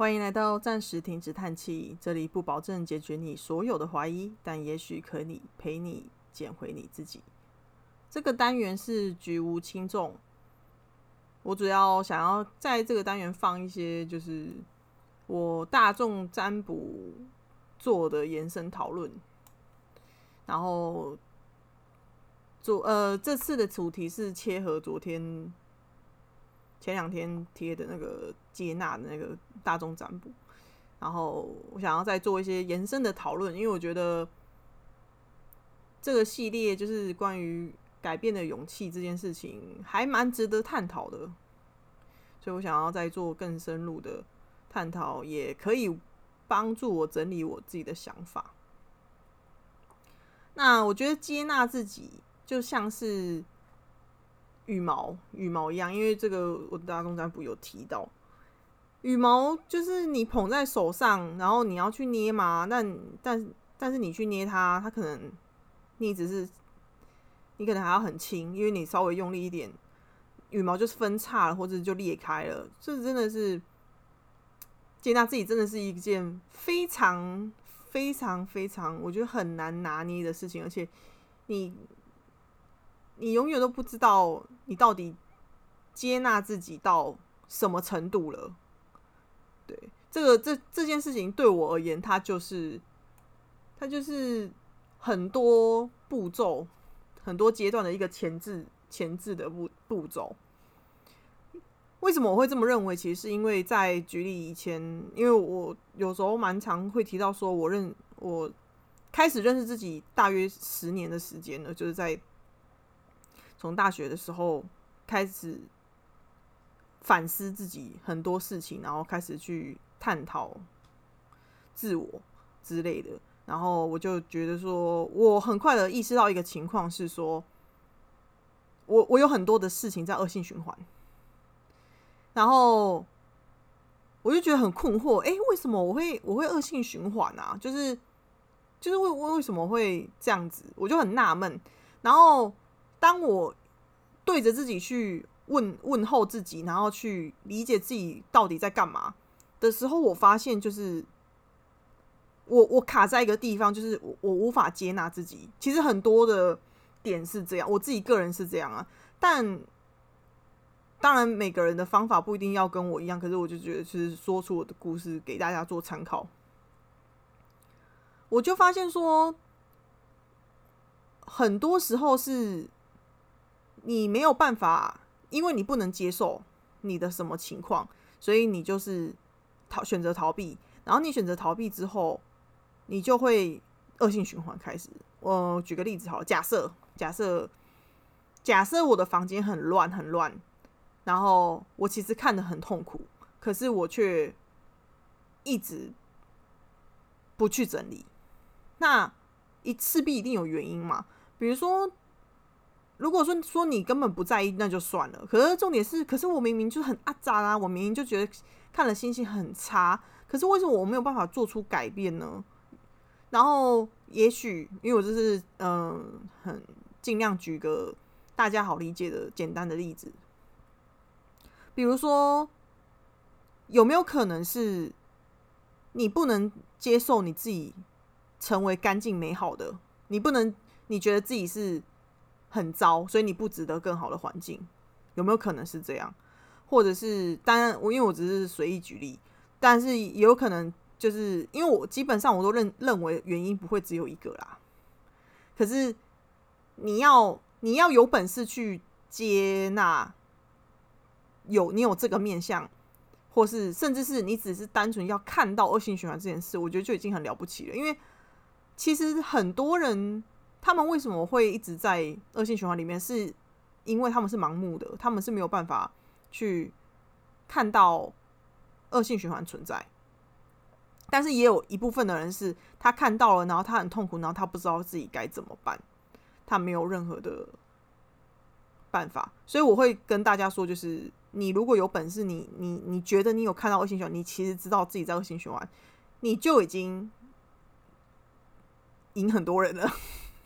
欢迎来到暂时停止叹气，这里不保证解决你所有的怀疑，但也许可以陪你捡回你自己。这个单元是举无轻重，我主要想要在这个单元放一些，就是我大众占卜做的延伸讨论，然后做呃这次的主题是切合昨天。前两天贴的那个接纳的那个大众占卜，然后我想要再做一些延伸的讨论，因为我觉得这个系列就是关于改变的勇气这件事情，还蛮值得探讨的，所以我想要再做更深入的探讨，也可以帮助我整理我自己的想法。那我觉得接纳自己就像是。羽毛，羽毛一样，因为这个我大众占卜有提到，羽毛就是你捧在手上，然后你要去捏嘛，但但但是你去捏它，它可能你只是你可能还要很轻，因为你稍微用力一点，羽毛就是分叉了或者就裂开了。这真的是接纳自己，真的是一件非常非常非常我觉得很难拿捏的事情，而且你。你永远都不知道你到底接纳自己到什么程度了。对，这个这这件事情对我而言，它就是它就是很多步骤、很多阶段的一个前置前置的步步骤。为什么我会这么认为？其实是因为在举例以前，因为我有时候蛮常会提到说，我认我开始认识自己大约十年的时间了，就是在。从大学的时候开始反思自己很多事情，然后开始去探讨自我之类的，然后我就觉得说，我很快的意识到一个情况是说，我我有很多的事情在恶性循环，然后我就觉得很困惑，哎，为什么我会我会恶性循环啊？就是就是为为为什么会这样子？我就很纳闷，然后。当我对着自己去问问候自己，然后去理解自己到底在干嘛的时候，我发现就是我我卡在一个地方，就是我我无法接纳自己。其实很多的点是这样，我自己个人是这样啊。但当然每个人的方法不一定要跟我一样，可是我就觉得，其实说出我的故事给大家做参考，我就发现说，很多时候是。你没有办法，因为你不能接受你的什么情况，所以你就是逃选择逃避。然后你选择逃避之后，你就会恶性循环开始。我举个例子好，假设假设假设我的房间很乱很乱，然后我其实看的很痛苦，可是我却一直不去整理，那一势必一定有原因嘛？比如说。如果说说你根本不在意，那就算了。可是重点是，可是我明明就很阿扎啦，我明明就觉得看了心情很差。可是为什么我没有办法做出改变呢？然后也许因为我就是嗯，很尽量举个大家好理解的简单的例子，比如说有没有可能是你不能接受你自己成为干净美好的？你不能，你觉得自己是？很糟，所以你不值得更好的环境，有没有可能是这样？或者是当然，我因为我只是随意举例，但是也有可能就是因为我基本上我都认认为原因不会只有一个啦。可是你要你要有本事去接纳，有你有这个面相，或是甚至是你只是单纯要看到恶性循环这件事，我觉得就已经很了不起了。因为其实很多人。他们为什么会一直在恶性循环里面？是因为他们是盲目的，他们是没有办法去看到恶性循环存在。但是也有一部分的人是他看到了，然后他很痛苦，然后他不知道自己该怎么办，他没有任何的办法。所以我会跟大家说，就是你如果有本事，你你你觉得你有看到恶性循环，你其实知道自己在恶性循环，你就已经赢很多人了。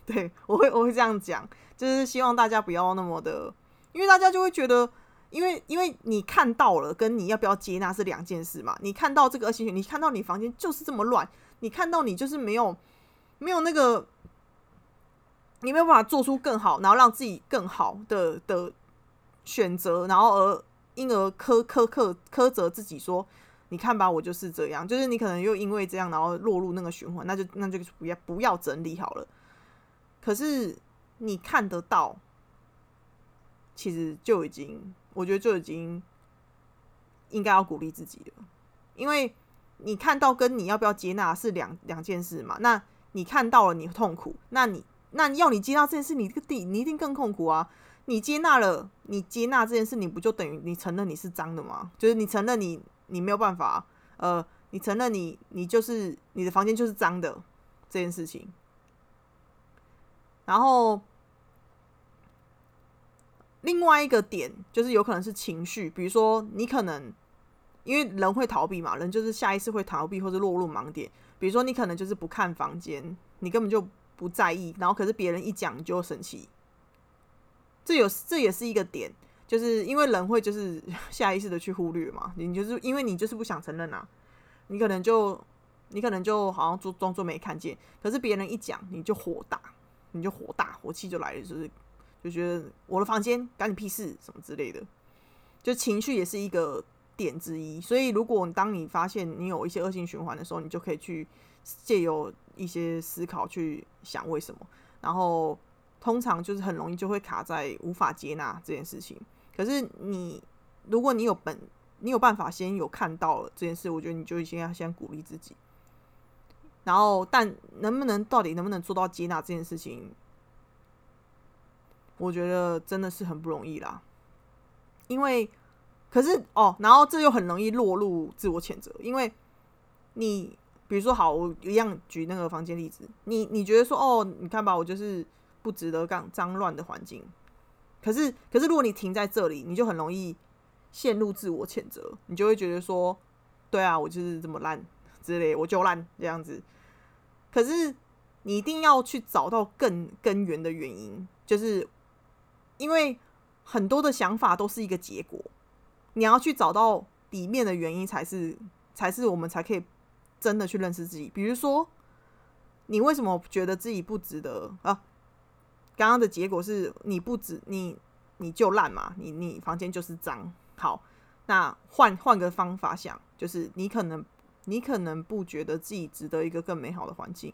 对，我会我会这样讲，就是希望大家不要那么的，因为大家就会觉得，因为因为你看到了，跟你要不要接纳是两件事嘛。你看到这个恶性循环，你看到你房间就是这么乱，你看到你就是没有没有那个，你没有办法做出更好，然后让自己更好的的选择，然后而因而苛苛刻苛责自己说，你看吧，我就是这样，就是你可能又因为这样，然后落入那个循环，那就那就不要不要整理好了。可是你看得到，其实就已经。我觉得就已经应该要鼓励自己了，因为你看到跟你要不要接纳是两两件事嘛。那你看到了你痛苦，那你那要你接纳这件事，你这个地你一定更痛苦啊。你接纳了，你接纳这件事，你不就等于你承认你是脏的吗？就是你承认你你没有办法，呃，你承认你你就是你的房间就是脏的这件事情，然后。另外一个点就是有可能是情绪，比如说你可能因为人会逃避嘛，人就是下意识会逃避或者落入盲点。比如说你可能就是不看房间，你根本就不在意，然后可是别人一讲就生气，这有这也是一个点，就是因为人会就是 下意识的去忽略嘛，你就是因为你就是不想承认啊，你可能就你可能就好像装装作没看见，可是别人一讲你就火大，你就火大，火气就来了，就是。就觉得我的房间干你屁事什么之类的，就情绪也是一个点之一。所以，如果当你发现你有一些恶性循环的时候，你就可以去借由一些思考去想为什么。然后，通常就是很容易就会卡在无法接纳这件事情。可是，你如果你有本，你有办法先有看到这件事，我觉得你就先要先鼓励自己。然后，但能不能到底能不能做到接纳这件事情？我觉得真的是很不容易啦，因为可是哦，然后这又很容易落入自我谴责，因为你比如说好，我一样举那个房间例子，你你觉得说哦，你看吧，我就是不值得干脏乱的环境，可是可是如果你停在这里，你就很容易陷入自我谴责，你就会觉得说，对啊，我就是这么烂之类，我就烂这样子，可是你一定要去找到更根源的原因，就是。因为很多的想法都是一个结果，你要去找到里面的原因，才是才是我们才可以真的去认识自己。比如说，你为什么觉得自己不值得啊？刚刚的结果是你不值，你你就烂嘛，你你房间就是脏。好，那换换个方法想，就是你可能你可能不觉得自己值得一个更美好的环境。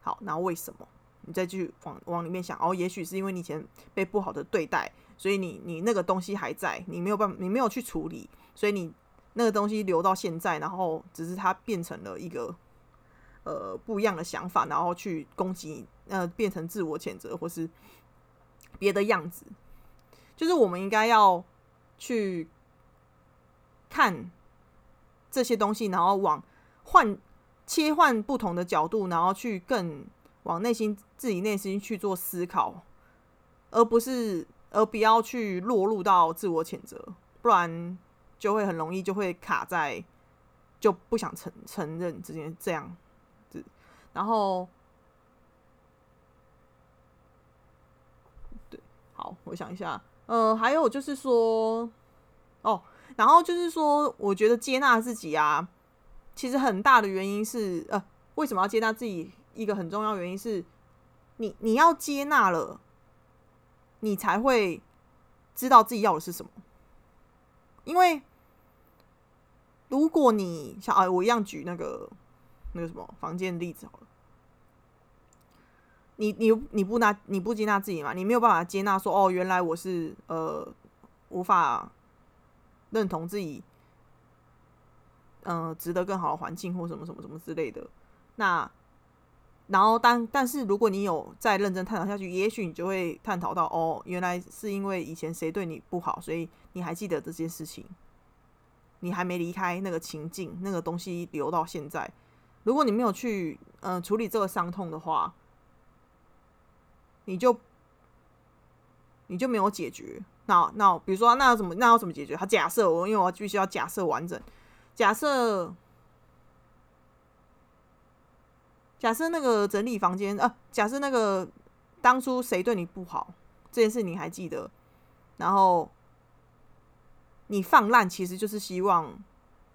好，那为什么？你再继续往往里面想，哦，也许是因为你以前被不好的对待，所以你你那个东西还在，你没有办法，你没有去处理，所以你那个东西留到现在，然后只是它变成了一个呃不一样的想法，然后去攻击你，呃，变成自我谴责或是别的样子。就是我们应该要去看这些东西，然后往换切换不同的角度，然后去更。往内心自己内心去做思考，而不是而不要去落入到自我谴责，不然就会很容易就会卡在就不想承承认这件这样子。然后，对，好，我想一下，呃，还有就是说，哦，然后就是说，我觉得接纳自己啊，其实很大的原因是，呃，为什么要接纳自己？一个很重要原因是，你你要接纳了，你才会知道自己要的是什么。因为如果你像啊，我一样举那个那个什么房间的例子好了，你你你不拿你不接纳自己嘛？你没有办法接纳说哦，原来我是呃无法认同自己，嗯，值得更好的环境或什么什么什么之类的，那。然后，但但是，如果你有再认真探讨下去，也许你就会探讨到，哦，原来是因为以前谁对你不好，所以你还记得这件事情，你还没离开那个情境，那个东西留到现在。如果你没有去，嗯，处理这个伤痛的话，你就你就没有解决。那那比如说，那要怎么那要怎么解决？他假设我，因为我必须要假设完整，假设。假设那个整理房间，呃，假设那个当初谁对你不好这件事你还记得，然后你放烂，其实就是希望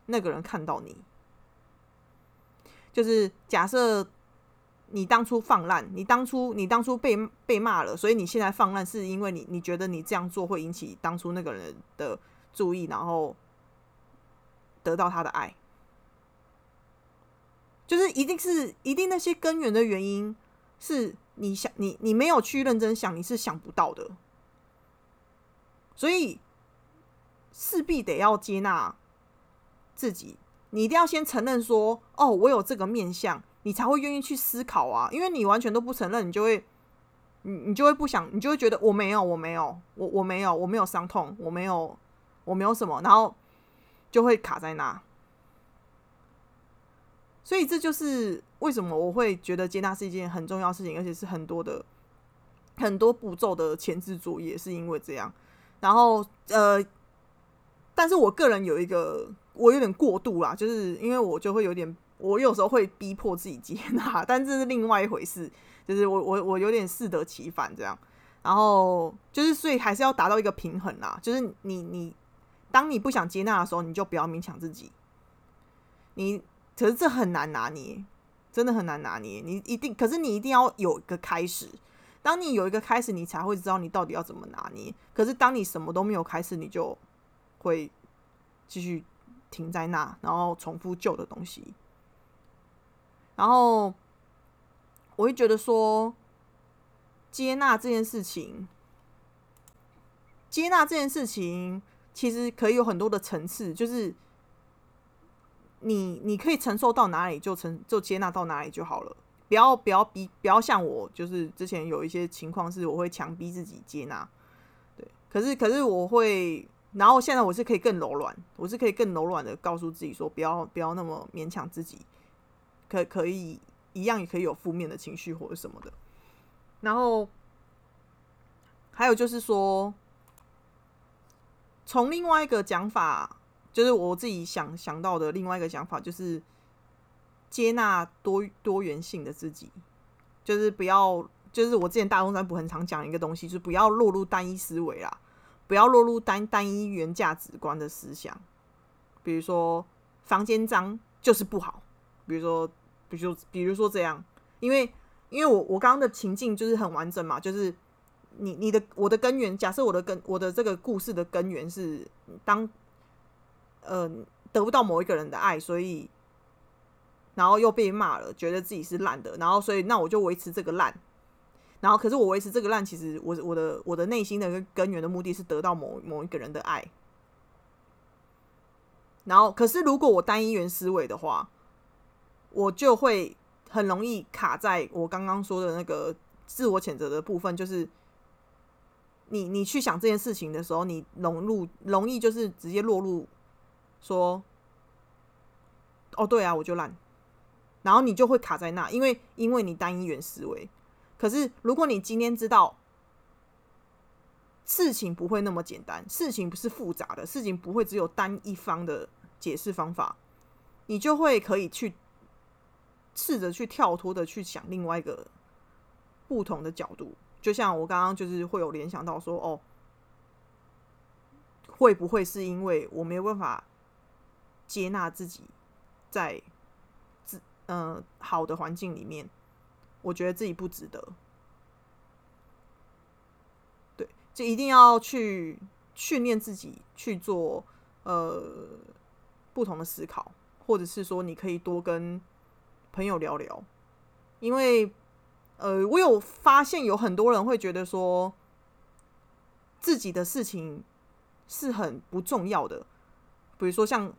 那个人看到你。就是假设你当初放烂，你当初你当初被被骂了，所以你现在放烂，是因为你你觉得你这样做会引起当初那个人的注意，然后得到他的爱。就是一定是一定那些根源的原因，是你想你你没有去认真想，你是想不到的。所以势必得要接纳自己，你一定要先承认说，哦，我有这个面相，你才会愿意去思考啊。因为你完全都不承认，你就会你你就会不想，你就会觉得我没有，我没有，我我没有，我没有伤痛，我没有，我没有什么，然后就会卡在那。所以这就是为什么我会觉得接纳是一件很重要事情，而且是很多的很多步骤的前置作业，是因为这样。然后呃，但是我个人有一个我有点过度啦，就是因为我就会有点，我有时候会逼迫自己接纳，但这是另外一回事。就是我我我有点适得其反这样。然后就是所以还是要达到一个平衡啦，就是你你当你不想接纳的时候，你就不要勉强自己。你。可是这很难拿捏，真的很难拿捏。你一定，可是你一定要有一个开始。当你有一个开始，你才会知道你到底要怎么拿捏。可是当你什么都没有开始，你就会继续停在那，然后重复旧的东西。然后我会觉得说，接纳这件事情，接纳这件事情其实可以有很多的层次，就是。你你可以承受到哪里就承就接纳到哪里就好了，不要不要逼不要像我，就是之前有一些情况是我会强逼自己接纳，对，可是可是我会，然后现在我是可以更柔软，我是可以更柔软的告诉自己说，不要不要那么勉强自己，可可以一样也可以有负面的情绪或者什么的，然后还有就是说，从另外一个讲法。就是我自己想想到的另外一个想法，就是接纳多多元性的自己，就是不要，就是我之前大东山不很常讲一个东西，就是不要落入单一思维啦，不要落入单单一原价值观的思想。比如说房间脏就是不好，比如说，比如比如说这样，因为因为我我刚刚的情境就是很完整嘛，就是你你的我的根源，假设我的根我的这个故事的根源是当。呃，得不到某一个人的爱，所以，然后又被骂了，觉得自己是烂的，然后所以那我就维持这个烂，然后可是我维持这个烂，其实我我的我的内心的根源的目的是得到某某一个人的爱，然后可是如果我单一元思维的话，我就会很容易卡在我刚刚说的那个自我谴责的部分，就是你你去想这件事情的时候，你融入容易就是直接落入。说，哦，对啊，我就烂，然后你就会卡在那，因为因为你单一元思维。可是如果你今天知道事情不会那么简单，事情不是复杂的，事情不会只有单一方的解释方法，你就会可以去试着去跳脱的去想另外一个不同的角度。就像我刚刚就是会有联想到说，哦，会不会是因为我没有办法？接纳自己，在自呃好的环境里面，我觉得自己不值得。对，就一定要去训练自己去做呃不同的思考，或者是说你可以多跟朋友聊聊，因为呃我有发现有很多人会觉得说自己的事情是很不重要的，比如说像。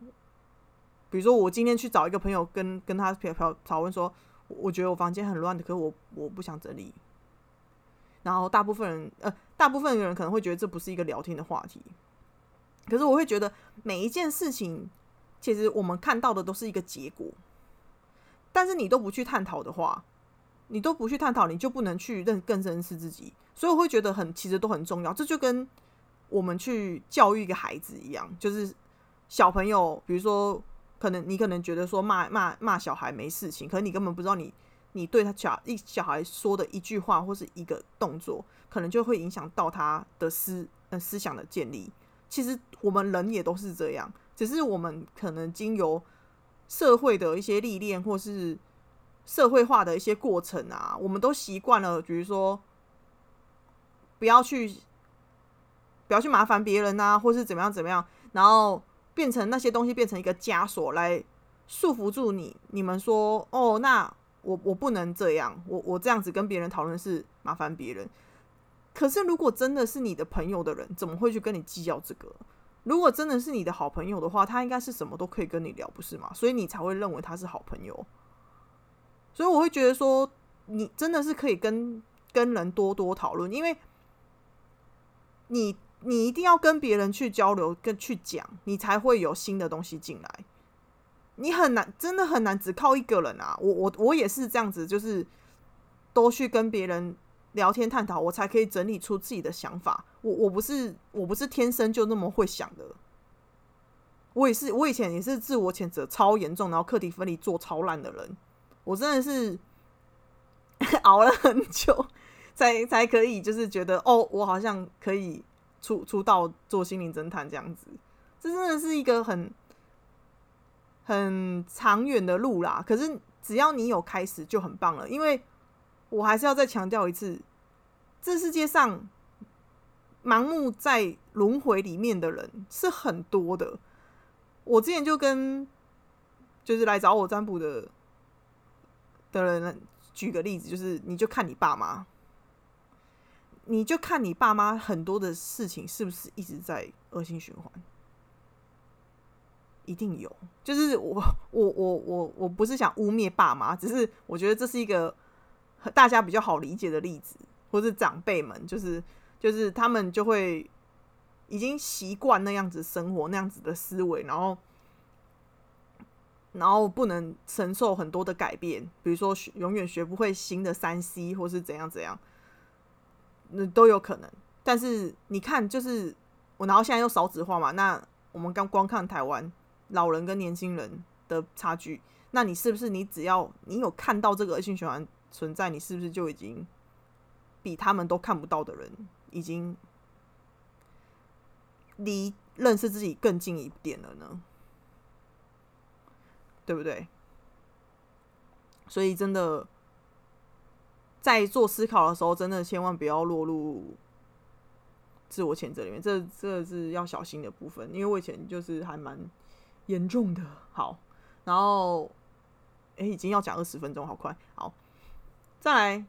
比如说，我今天去找一个朋友，跟跟他讨讨讨论说，我觉得我房间很乱的，可是我我不想整理。然后大部分人，呃，大部分的人可能会觉得这不是一个聊天的话题。可是我会觉得每一件事情，其实我们看到的都是一个结果。但是你都不去探讨的话，你都不去探讨，你就不能去认更认识自己。所以我会觉得很，其实都很重要。这就跟我们去教育一个孩子一样，就是小朋友，比如说。可能你可能觉得说骂骂骂小孩没事情，可是你根本不知道你你对他小一小孩说的一句话或是一个动作，可能就会影响到他的思呃思想的建立。其实我们人也都是这样，只是我们可能经由社会的一些历练，或是社会化的一些过程啊，我们都习惯了，比如说不要去不要去麻烦别人啊，或是怎么样怎么样，然后变成那些东西变成一个枷锁来束缚住你。你们说哦，那我我不能这样，我我这样子跟别人讨论是麻烦别人。可是，如果真的是你的朋友的人，怎么会去跟你计较这个？如果真的是你的好朋友的话，他应该是什么都可以跟你聊，不是吗？所以你才会认为他是好朋友。所以我会觉得说，你真的是可以跟跟人多多讨论，因为你你一定要跟别人去交流，跟去讲，你才会有新的东西进来。你很难，真的很难，只靠一个人啊！我我我也是这样子，就是都去跟别人。聊天探讨，我才可以整理出自己的想法。我我不是我不是天生就那么会想的。我也是，我以前也是自我谴责超严重，然后课题分离做超烂的人。我真的是 熬了很久，才才可以就是觉得哦，我好像可以出出道做心灵侦探这样子。这真的是一个很很长远的路啦。可是只要你有开始就很棒了，因为。我还是要再强调一次，这世界上盲目在轮回里面的人是很多的。我之前就跟就是来找我占卜的的人举个例子，就是你就看你爸妈，你就看你爸妈很多的事情是不是一直在恶性循环，一定有。就是我我我我我不是想污蔑爸妈，只是我觉得这是一个。大家比较好理解的例子，或是长辈们，就是就是他们就会已经习惯那样子生活，那样子的思维，然后然后不能承受很多的改变，比如说学永远学不会新的三 C，或是怎样怎样，那都有可能。但是你看，就是我，然后现在又少子化嘛，那我们刚光看台湾老人跟年轻人的差距，那你是不是你只要你有看到这个恶性循环？存在，你是不是就已经比他们都看不到的人，已经离认识自己更近一点了呢？对不对？所以真的在做思考的时候，真的千万不要落入自我谴责里面，这这是要小心的部分。因为我以前就是还蛮严重的。好，然后哎，已经要讲二十分钟，好快，好。再来，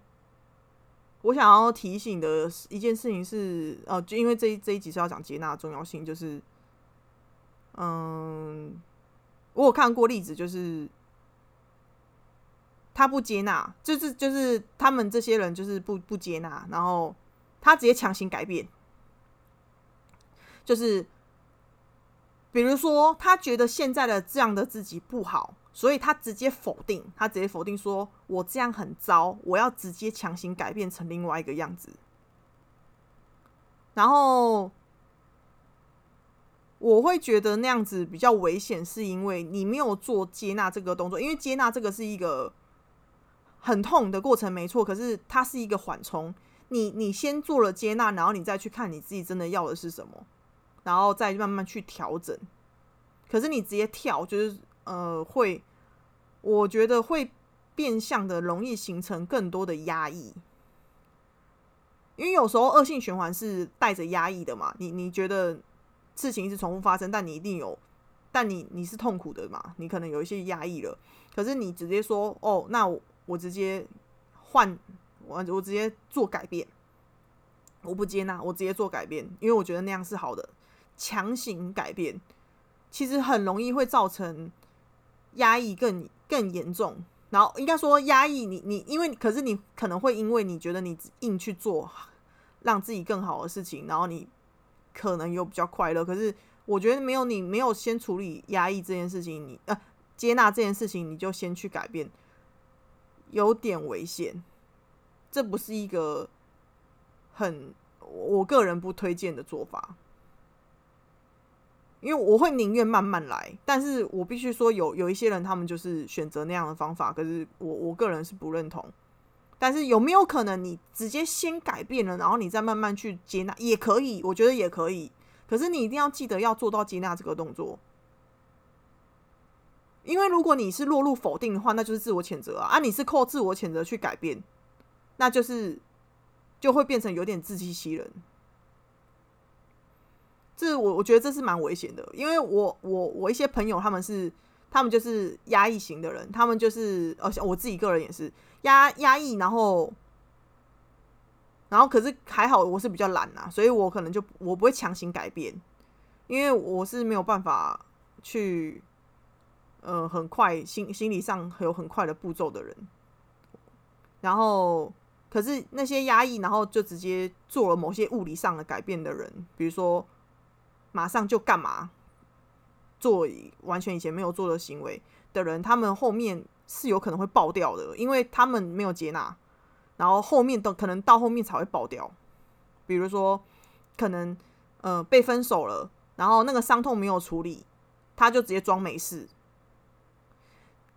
我想要提醒的一件事情是，呃，就因为这一这一集是要讲接纳的重要性，就是，嗯，我有看过例子，就是他不接纳，就是就是他们这些人就是不不接纳，然后他直接强行改变，就是比如说他觉得现在的这样的自己不好。所以他直接否定，他直接否定说：“我这样很糟，我要直接强行改变成另外一个样子。”然后我会觉得那样子比较危险，是因为你没有做接纳这个动作，因为接纳这个是一个很痛的过程，没错。可是它是一个缓冲，你你先做了接纳，然后你再去看你自己真的要的是什么，然后再慢慢去调整。可是你直接跳，就是。呃，会，我觉得会变相的容易形成更多的压抑，因为有时候恶性循环是带着压抑的嘛。你你觉得事情一直重复发生，但你一定有，但你你是痛苦的嘛？你可能有一些压抑了。可是你直接说，哦，那我我直接换，我我直接做改变，我不接纳，我直接做改变，因为我觉得那样是好的。强行改变，其实很容易会造成。压抑更更严重，然后应该说压抑你你，因为可是你可能会因为你觉得你硬去做让自己更好的事情，然后你可能有比较快乐。可是我觉得没有你没有先处理压抑这件事情，你呃接纳这件事情，你就先去改变，有点危险。这不是一个很我个人不推荐的做法。因为我会宁愿慢慢来，但是我必须说有有一些人他们就是选择那样的方法，可是我我个人是不认同。但是有没有可能你直接先改变了，然后你再慢慢去接纳，也可以，我觉得也可以。可是你一定要记得要做到接纳这个动作，因为如果你是落入否定的话，那就是自我谴责啊！啊，你是靠自我谴责去改变，那就是就会变成有点自欺欺人。这我我觉得这是蛮危险的，因为我我我一些朋友他们是他们就是压抑型的人，他们就是而且我自己个人也是压压抑，然后然后可是还好我是比较懒呐，所以我可能就我不会强行改变，因为我是没有办法去呃很快心心理上有很快的步骤的人，然后可是那些压抑，然后就直接做了某些物理上的改变的人，比如说。马上就干嘛做完全以前没有做的行为的人，他们后面是有可能会爆掉的，因为他们没有接纳，然后后面都可能到后面才会爆掉。比如说，可能呃被分手了，然后那个伤痛没有处理，他就直接装没事。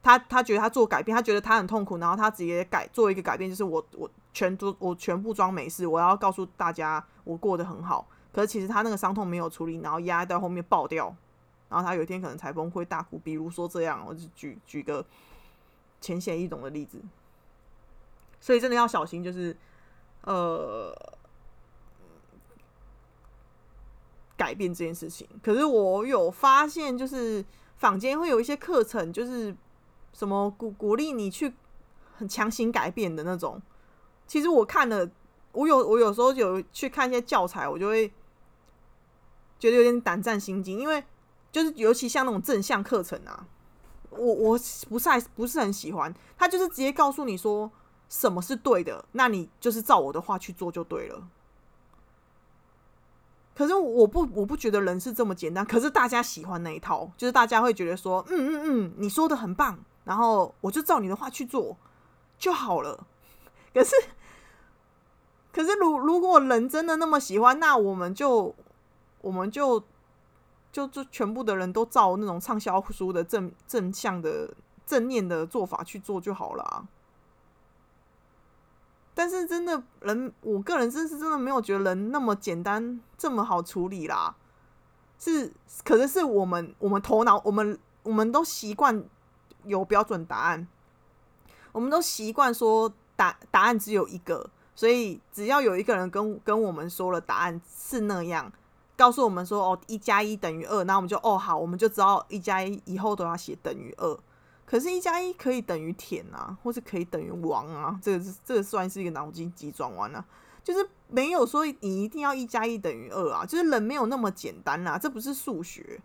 他他觉得他做改变，他觉得他很痛苦，然后他直接改做一个改变，就是我我全都我全部装没事，我要告诉大家我过得很好。可是其实他那个伤痛没有处理，然后压到后面爆掉，然后他有一天可能才崩溃大哭。比如说这样，我就举举个浅显易懂的例子。所以真的要小心，就是呃改变这件事情。可是我有发现，就是坊间会有一些课程，就是什么鼓鼓励你去很强行改变的那种。其实我看了，我有我有时候有去看一些教材，我就会。觉得有点胆战心惊，因为就是尤其像那种正向课程啊，我我不是不是很喜欢。他就是直接告诉你说什么是对的，那你就是照我的话去做就对了。可是我不我不觉得人是这么简单，可是大家喜欢那一套，就是大家会觉得说，嗯嗯嗯，你说的很棒，然后我就照你的话去做就好了。可是可是如如果人真的那么喜欢，那我们就。我们就就就全部的人都照那种畅销书的正正向的正念的做法去做就好了。但是真的人，我个人真是真的没有觉得人那么简单，这么好处理啦。是，可是是我们我们头脑，我们我们都习惯有标准答案，我们都习惯说答答案只有一个，所以只要有一个人跟跟我们说了答案是那样。告诉我们说哦，一加一等于二，那我们就哦好，我们就知道一加一以后都要写等于二。可是，一加一可以等于田啊，或是可以等于王啊，这个是这个算是一个脑筋急转弯啊，就是没有说你一定要一加一等于二啊，就是人没有那么简单啊，这不是数学，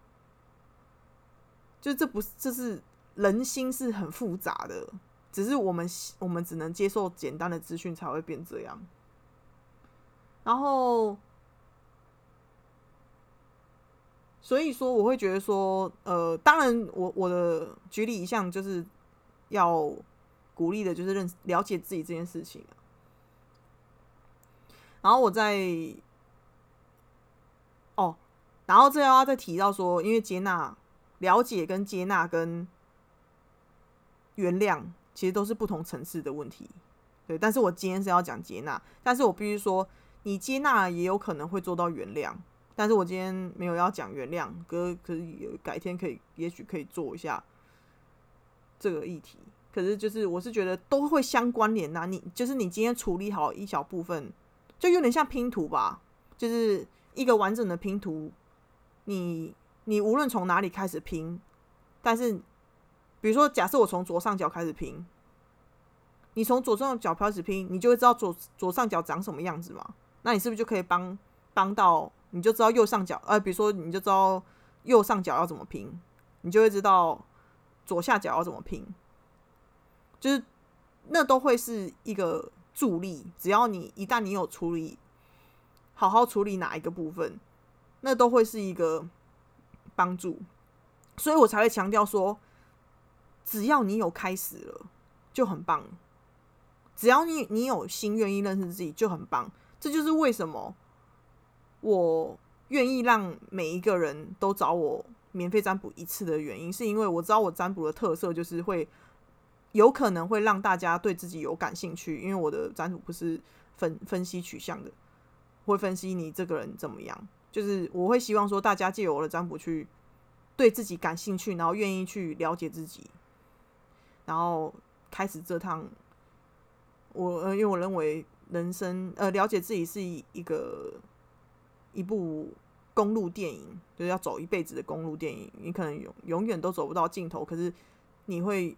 就这不这是人心是很复杂的，只是我们我们只能接受简单的资讯才会变这样，然后。所以说，我会觉得说，呃，当然，我我的举例一项就是要鼓励的，就是认了解自己这件事情。然后我再哦，然后这要再提到说，因为接纳、了解跟接纳跟原谅，其实都是不同层次的问题。对，但是我今天是要讲接纳，但是我必须说，你接纳也有可能会做到原谅。但是我今天没有要讲原谅，可可以改天可以，也许可以做一下这个议题。可是就是我是觉得都会相关联呐。你就是你今天处理好一小部分，就有点像拼图吧，就是一个完整的拼图。你你无论从哪里开始拼，但是比如说假设我从左上角开始拼，你从左上角开始拼，你就会知道左左上角长什么样子嘛？那你是不是就可以帮帮到？你就知道右上角，呃，比如说你就知道右上角要怎么拼，你就会知道左下角要怎么拼，就是那都会是一个助力。只要你一旦你有处理，好好处理哪一个部分，那都会是一个帮助。所以我才会强调说，只要你有开始了，就很棒。只要你你有心愿意认识自己，就很棒。这就是为什么。我愿意让每一个人都找我免费占卜一次的原因，是因为我知道我占卜的特色就是会有可能会让大家对自己有感兴趣，因为我的占卜不是分分析取向的，会分析你这个人怎么样。就是我会希望说，大家借由我的占卜去对自己感兴趣，然后愿意去了解自己，然后开始这趟我，因为我认为人生呃了解自己是一一个一部公路电影，就是要走一辈子的公路电影。你可能永永远都走不到尽头，可是你会。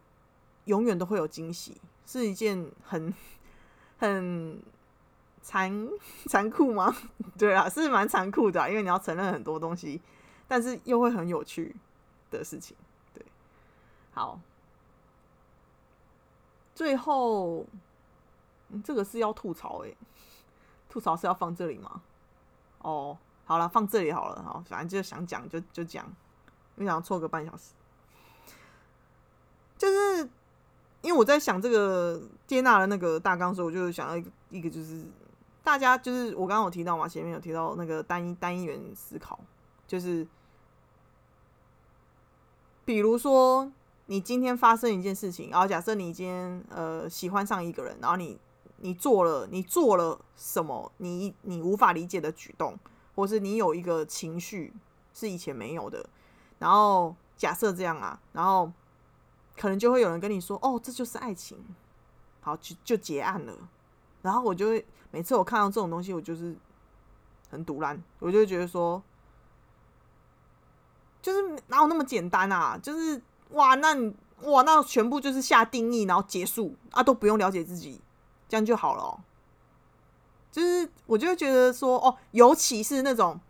永远都会有惊喜，是一件很 很残残酷吗？对啊，是蛮残酷的，因为你要承认很多东西，但是又会很有趣的事情。对，好，最后这个是要吐槽哎，吐槽是要放这里吗？哦，好了，放这里好了，好，反正就想讲就就讲，我想错个半小时，就是。因为我在想这个接纳的那个大纲时候，我就想到一个一个就是大家就是我刚刚有提到嘛，前面有提到那个单一单一元思考，就是比如说你今天发生一件事情，然后假设你今天呃喜欢上一个人，然后你你做了你做了什么你你无法理解的举动，或是你有一个情绪是以前没有的，然后假设这样啊，然后。可能就会有人跟你说：“哦，这就是爱情，好就就结案了。”然后我就会每次我看到这种东西，我就是很毒烂，我就会觉得说，就是哪有那么简单啊？就是哇，那你哇，那全部就是下定义，然后结束啊，都不用了解自己，这样就好了。就是我就会觉得说，哦，尤其是那种，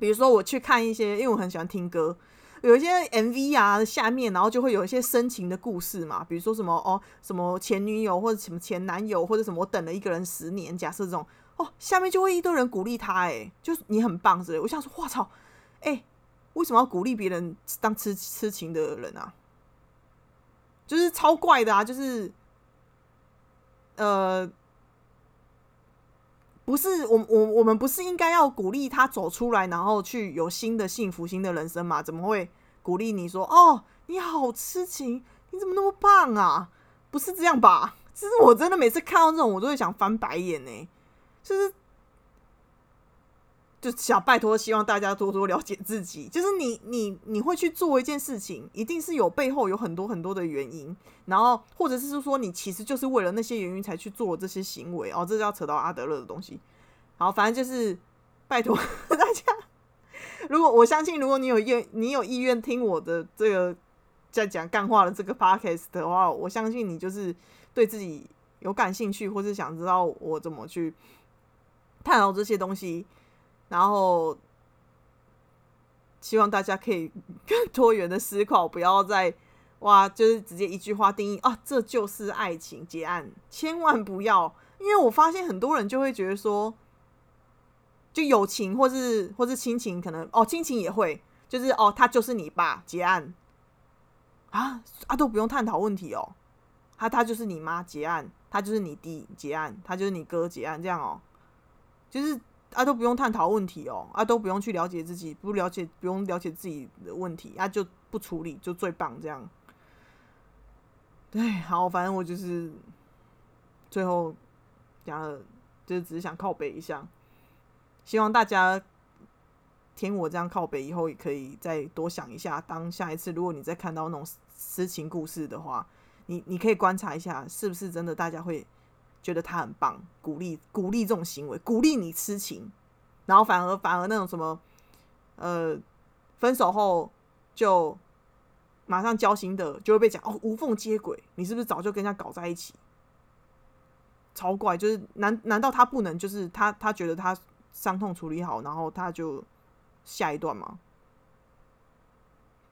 比如说我去看一些，因为我很喜欢听歌。有一些 MV 啊，下面然后就会有一些深情的故事嘛，比如说什么哦，什么前女友或者什么前男友或者什么，我等了一个人十年，假设这种哦，下面就会一堆人鼓励他，哎，就是你很棒之类。我想说，我操，哎，为什么要鼓励别人当痴痴情的人啊？就是超怪的啊，就是呃，不是我我我们不是应该要鼓励他走出来，然后去有新的幸福、新的人生嘛？怎么会？鼓励你说：“哦，你好痴情，你怎么那么棒啊？不是这样吧？其实我真的每次看到这种，我都会想翻白眼呢。就是，就想拜托，希望大家多多了解自己。就是你，你，你会去做一件事情，一定是有背后有很多很多的原因，然后或者是说，你其实就是为了那些原因才去做这些行为。哦，这就要扯到阿德勒的东西。好，反正就是拜托 大家。”如果我相信，如果你有愿，你有意愿听我的这个在讲干话的这个 podcast 的话，我相信你就是对自己有感兴趣，或是想知道我怎么去探讨这些东西，然后希望大家可以更多元的思考，不要再哇，就是直接一句话定义啊，这就是爱情结案，千万不要，因为我发现很多人就会觉得说。就友情或是或是亲情，可能哦，亲情也会，就是哦，他就是你爸结案。啊啊，都不用探讨问题哦，他他就是你妈结案，他就是你弟结案，他就是你哥结案，这样哦，就是啊都不用探讨问题哦，啊都不用去了解自己，不了解不用了解自己的问题，啊就不处理就最棒这样。对，好，反正我就是最后讲了，就是只是想靠背一下。希望大家听我这样靠北以后，也可以再多想一下。当下一次如果你再看到那种私情故事的话，你你可以观察一下，是不是真的大家会觉得他很棒，鼓励鼓励这种行为，鼓励你痴情，然后反而反而那种什么呃分手后就马上交心的，就会被讲哦无缝接轨，你是不是早就跟人家搞在一起？超怪，就是难难道他不能就是他他觉得他。伤痛处理好，然后他就下一段吗，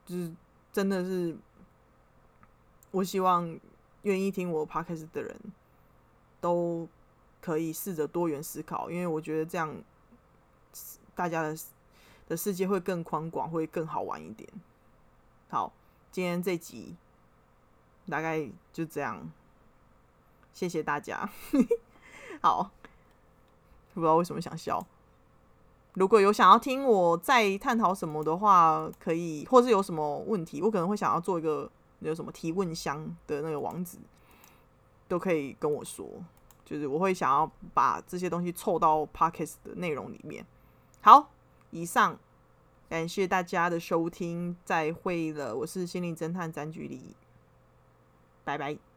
就是真的是，我希望愿意听我 p o d c a s 的人都可以试着多元思考，因为我觉得这样大家的的世界会更宽广，会更好玩一点。好，今天这集大概就这样，谢谢大家。好。不知道为什么想笑。如果有想要听我再探讨什么的话，可以，或是有什么问题，我可能会想要做一个有什么提问箱的那个网址，都可以跟我说。就是我会想要把这些东西凑到 podcast 的内容里面。好，以上感谢大家的收听，再会了，我是心灵侦探詹菊里，拜拜。